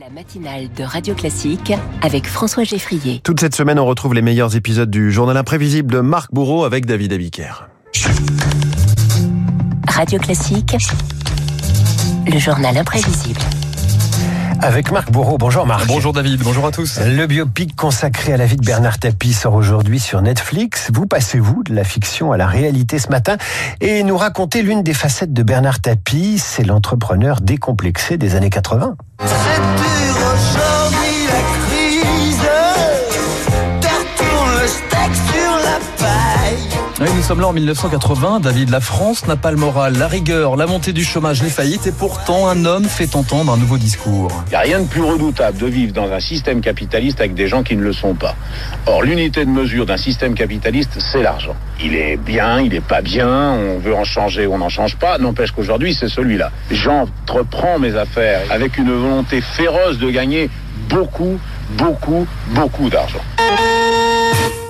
La matinale de Radio Classique avec François Geffrier. Toute cette semaine, on retrouve les meilleurs épisodes du journal imprévisible de Marc Bourreau avec David Abiker. Radio Classique, le journal imprévisible. Avec Marc Bourreau. Bonjour Marc. Bonjour David, bonjour à tous. Le biopic consacré à la vie de Bernard Tapie sort aujourd'hui sur Netflix. Vous passez-vous de la fiction à la réalité ce matin et nous racontez l'une des facettes de Bernard Tapie, c'est l'entrepreneur décomplexé des années 80. C'est dur Oui, nous sommes là en 1980. David, la France n'a pas le moral, la rigueur, la montée du chômage, les faillites, et pourtant un homme fait entendre un nouveau discours. Il n'y a rien de plus redoutable de vivre dans un système capitaliste avec des gens qui ne le sont pas. Or, l'unité de mesure d'un système capitaliste, c'est l'argent. Il est bien, il est pas bien, on veut en changer, on n'en change pas. N'empêche qu'aujourd'hui, c'est celui-là. J'entreprends mes affaires avec une volonté féroce de gagner beaucoup, beaucoup, beaucoup d'argent.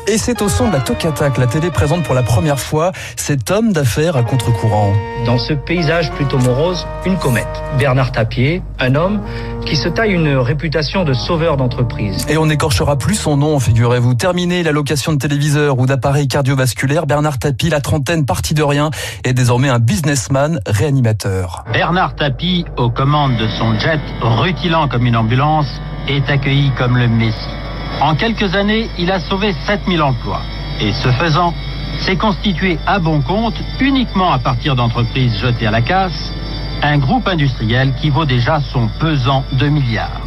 Et c'est au son de la toccata que la télé présente pour la première fois cet homme d'affaires à contre-courant. Dans ce paysage plutôt morose, une comète. Bernard Tapier, un homme qui se taille une réputation de sauveur d'entreprise. Et on n'écorchera plus son nom, figurez-vous. Terminé la location de téléviseurs ou d'appareils cardiovasculaires, Bernard Tapie, la trentaine partie de rien, est désormais un businessman réanimateur. Bernard Tapie, aux commandes de son jet, rutilant comme une ambulance, est accueilli comme le Messie. En quelques années, il a sauvé 7000 emplois. Et ce faisant, s'est constitué à bon compte, uniquement à partir d'entreprises jetées à la casse, un groupe industriel qui vaut déjà son pesant de milliards.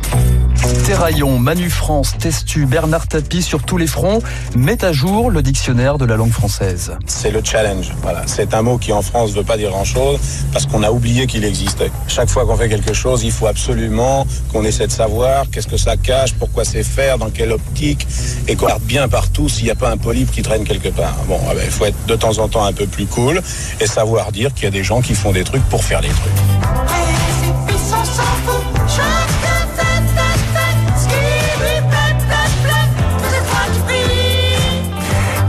Terraillon, Manu France, Testu, Bernard Tapie sur tous les fronts met à jour le dictionnaire de la langue française. C'est le challenge. C'est un mot qui en France ne veut pas dire grand-chose parce qu'on a oublié qu'il existait. Chaque fois qu'on fait quelque chose, il faut absolument qu'on essaie de savoir qu'est-ce que ça cache, pourquoi c'est faire, dans quelle optique, et qu'on regarde bien partout s'il n'y a pas un polype qui traîne quelque part. Bon, eh ben, il faut être de temps en temps un peu plus cool et savoir dire qu'il y a des gens qui font des trucs pour faire des trucs.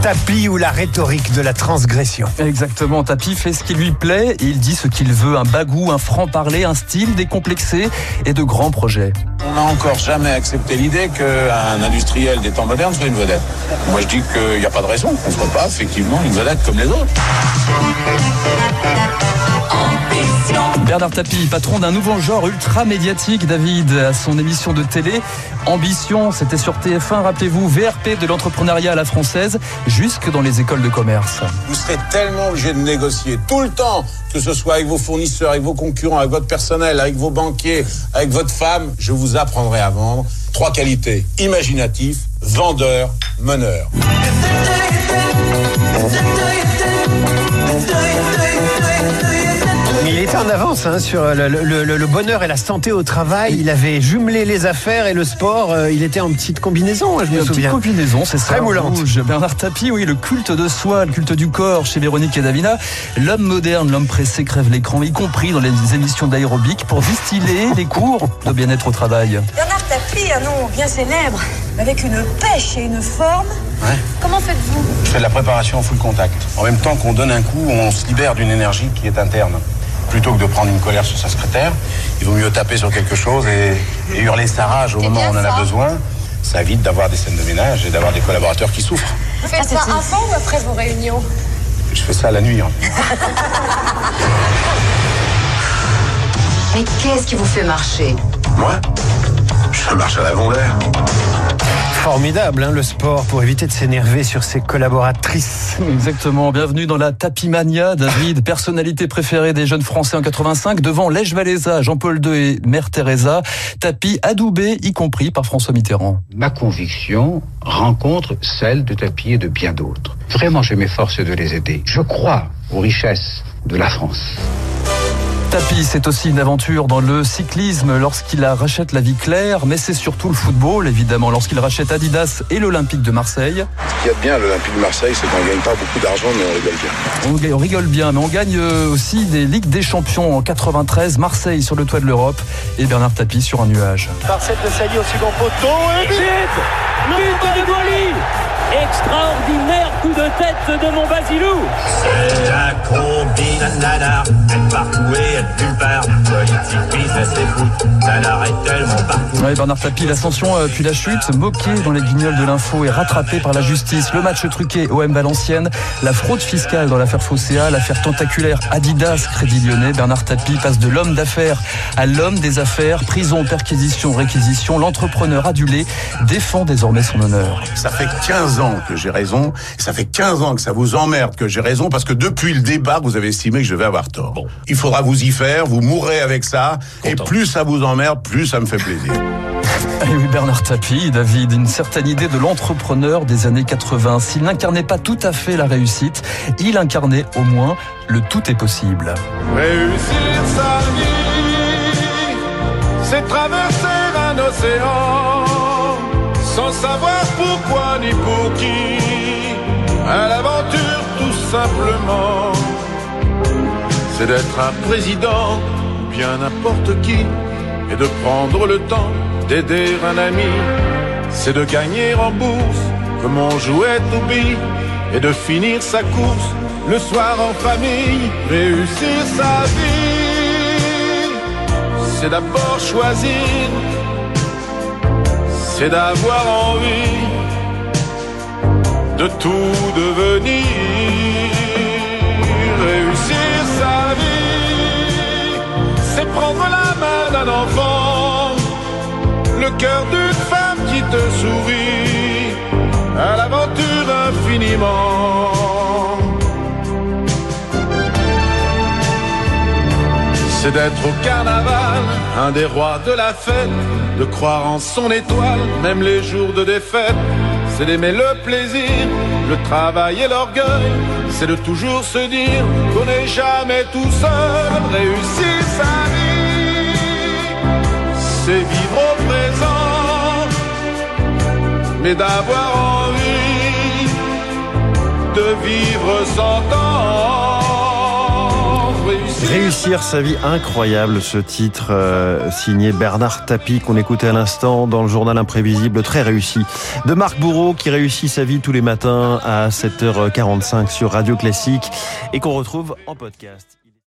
Tapie ou la rhétorique de la transgression. Exactement, Tapie fait ce qui lui plaît et il dit ce qu'il veut, un bagou, un franc-parler, un style décomplexé et de grands projets. On n'a encore jamais accepté l'idée qu'un industriel des temps modernes soit une vedette. Moi, je dis qu'il n'y a pas de raison qu'on ne soit pas effectivement une vedette comme les autres. Bernard Tapie, patron d'un nouveau genre ultra médiatique, David, à son émission de télé. Ambition, c'était sur TF1, rappelez-vous, VRP de l'entrepreneuriat à la française, jusque dans les écoles de commerce. Vous serez tellement obligé de négocier tout le temps, que ce soit avec vos fournisseurs, avec vos concurrents, avec votre personnel, avec vos banquiers, avec votre femme. Je vous apprendrai à vendre. Trois qualités imaginatif, vendeur, meneur. Était en avance hein, sur le, le- le- le bonheur et la santé au travail. Il avait jumelé les affaires et le sport. Euh, Il était en petite combinaison, hein, je me Une petite souviens. combinaison, c'est ça. Très moulante. rouge. Bernard Tapie, oui, le culte de soi, le culte du corps chez Véronique et Davina. L'homme moderne, l'homme pressé crève l'écran, y compris dans les émissions d'aérobic pour distiller les cours de bien-être au travail. Bernard Tapie, un nom bien célèbre, avec une pêche et une forme. Comment faites-vous? Je fais de la préparation en full contact. En même temps qu'on donne un coup, on se libère d'une énergie qui est interne. Plutôt que de prendre une colère sur sa secrétaire, il vaut mieux taper sur quelque chose et, et hurler sa rage au moment où on en a besoin. Ça évite d'avoir des scènes de ménage et d'avoir des collaborateurs qui souffrent. Vous faites ça avant ou après vos réunions Je fais ça la nuit. hein. Mais qu'est-ce qui vous fait marcher? Moi? Je marche à l'avant-l'air. Formidable, hein, le sport, pour éviter de s'énerver sur ses collaboratrices. Exactement. Bienvenue dans la Tapimania, David, personnalité préférée des jeunes Français en 85, devant Lèche Walesa, Jean-Paul II et Mère Teresa. Tapis adoubé, y compris par François Mitterrand. Ma conviction rencontre celle de Tapie et de bien d'autres. Vraiment, je m'efforce de les aider. Je crois aux richesses de la France. Tapis, c'est aussi une aventure dans le cyclisme lorsqu'il rachète la vie claire, mais c'est surtout le football, évidemment, lorsqu'il rachète Adidas et l'Olympique de Marseille. Ce qu'il y a de bien à l'Olympique de Marseille, c'est qu'on gagne pas beaucoup d'argent, mais on rigole bien. On, rigole bien, mais on gagne euh, aussi des Ligues des Champions en 93, Marseille sur le toit de l'Europe et Bernard Tapie sur un nuage. Marcel de Sali au second poteau et but But de Gouali Extraordinaire coup de tête de mon Basilou C'est un combi nanar, être partout et être nulle part. Politique, business et foot, ça l'arrête tellement partout. Ouais, Bernard Tapie, l'ascension euh, puis la chute, moqué dans les guignols de l'info et rattrapé par la justice. Le match truqué OM Valenciennes, la fraude fiscale dans l'affaire Fosséa, l'affaire tentaculaire Adidas Crédit Lyonnais. Bernard Tapie passe de l'homme d'affaires à l'homme des affaires. Prison, perquisition, réquisition. L'entrepreneur adulé défend désormais son honneur. Ça fait 15 ans que j'ai raison. Et ça fait 15 ans que ça vous emmerde que j'ai raison parce que depuis le débat, vous avez estimé que je devais avoir tort. Il faudra vous y faire, vous mourrez avec ça. Et plus ça vous emmerde, plus ça me fait plaisir. Et oui, Bernard Tapie, David, une certaine idée de l'entrepreneur des années 80. S'il n'incarnait pas tout à fait la réussite, il incarnait au moins le tout est possible. Réussir sa vie, c'est traverser un océan sans savoir pourquoi ni pour qui. À l'aventure, tout simplement, c'est d'être un président ou bien n'importe qui et de prendre le temps d'aider un ami. C'est de gagner en bourse comme on jouait au billes et de finir sa course le soir en famille. Réussir sa vie, c'est d'abord choisir, c'est d'avoir envie de tout devenir. Réussir sa vie, c'est prendre la main d'un enfant, le cœur d'une femme qui te sourit, à l'aventure infiniment. C'est d'être au carnaval, un des rois de la fête, de croire en son étoile, même les jours de défaite. C'est d'aimer le plaisir, le travail et l'orgueil. C'est de toujours se dire qu'on n'est jamais tout seul. Réussir sa vie, c'est vivre au présent, mais d'avoir envie de vivre sans temps. Réussir sa vie incroyable, ce titre euh, signé Bernard Tapie qu'on écoutait à l'instant dans le journal imprévisible, très réussi, de Marc Bourreau qui réussit sa vie tous les matins à 7h45 sur Radio Classique et qu'on retrouve en podcast.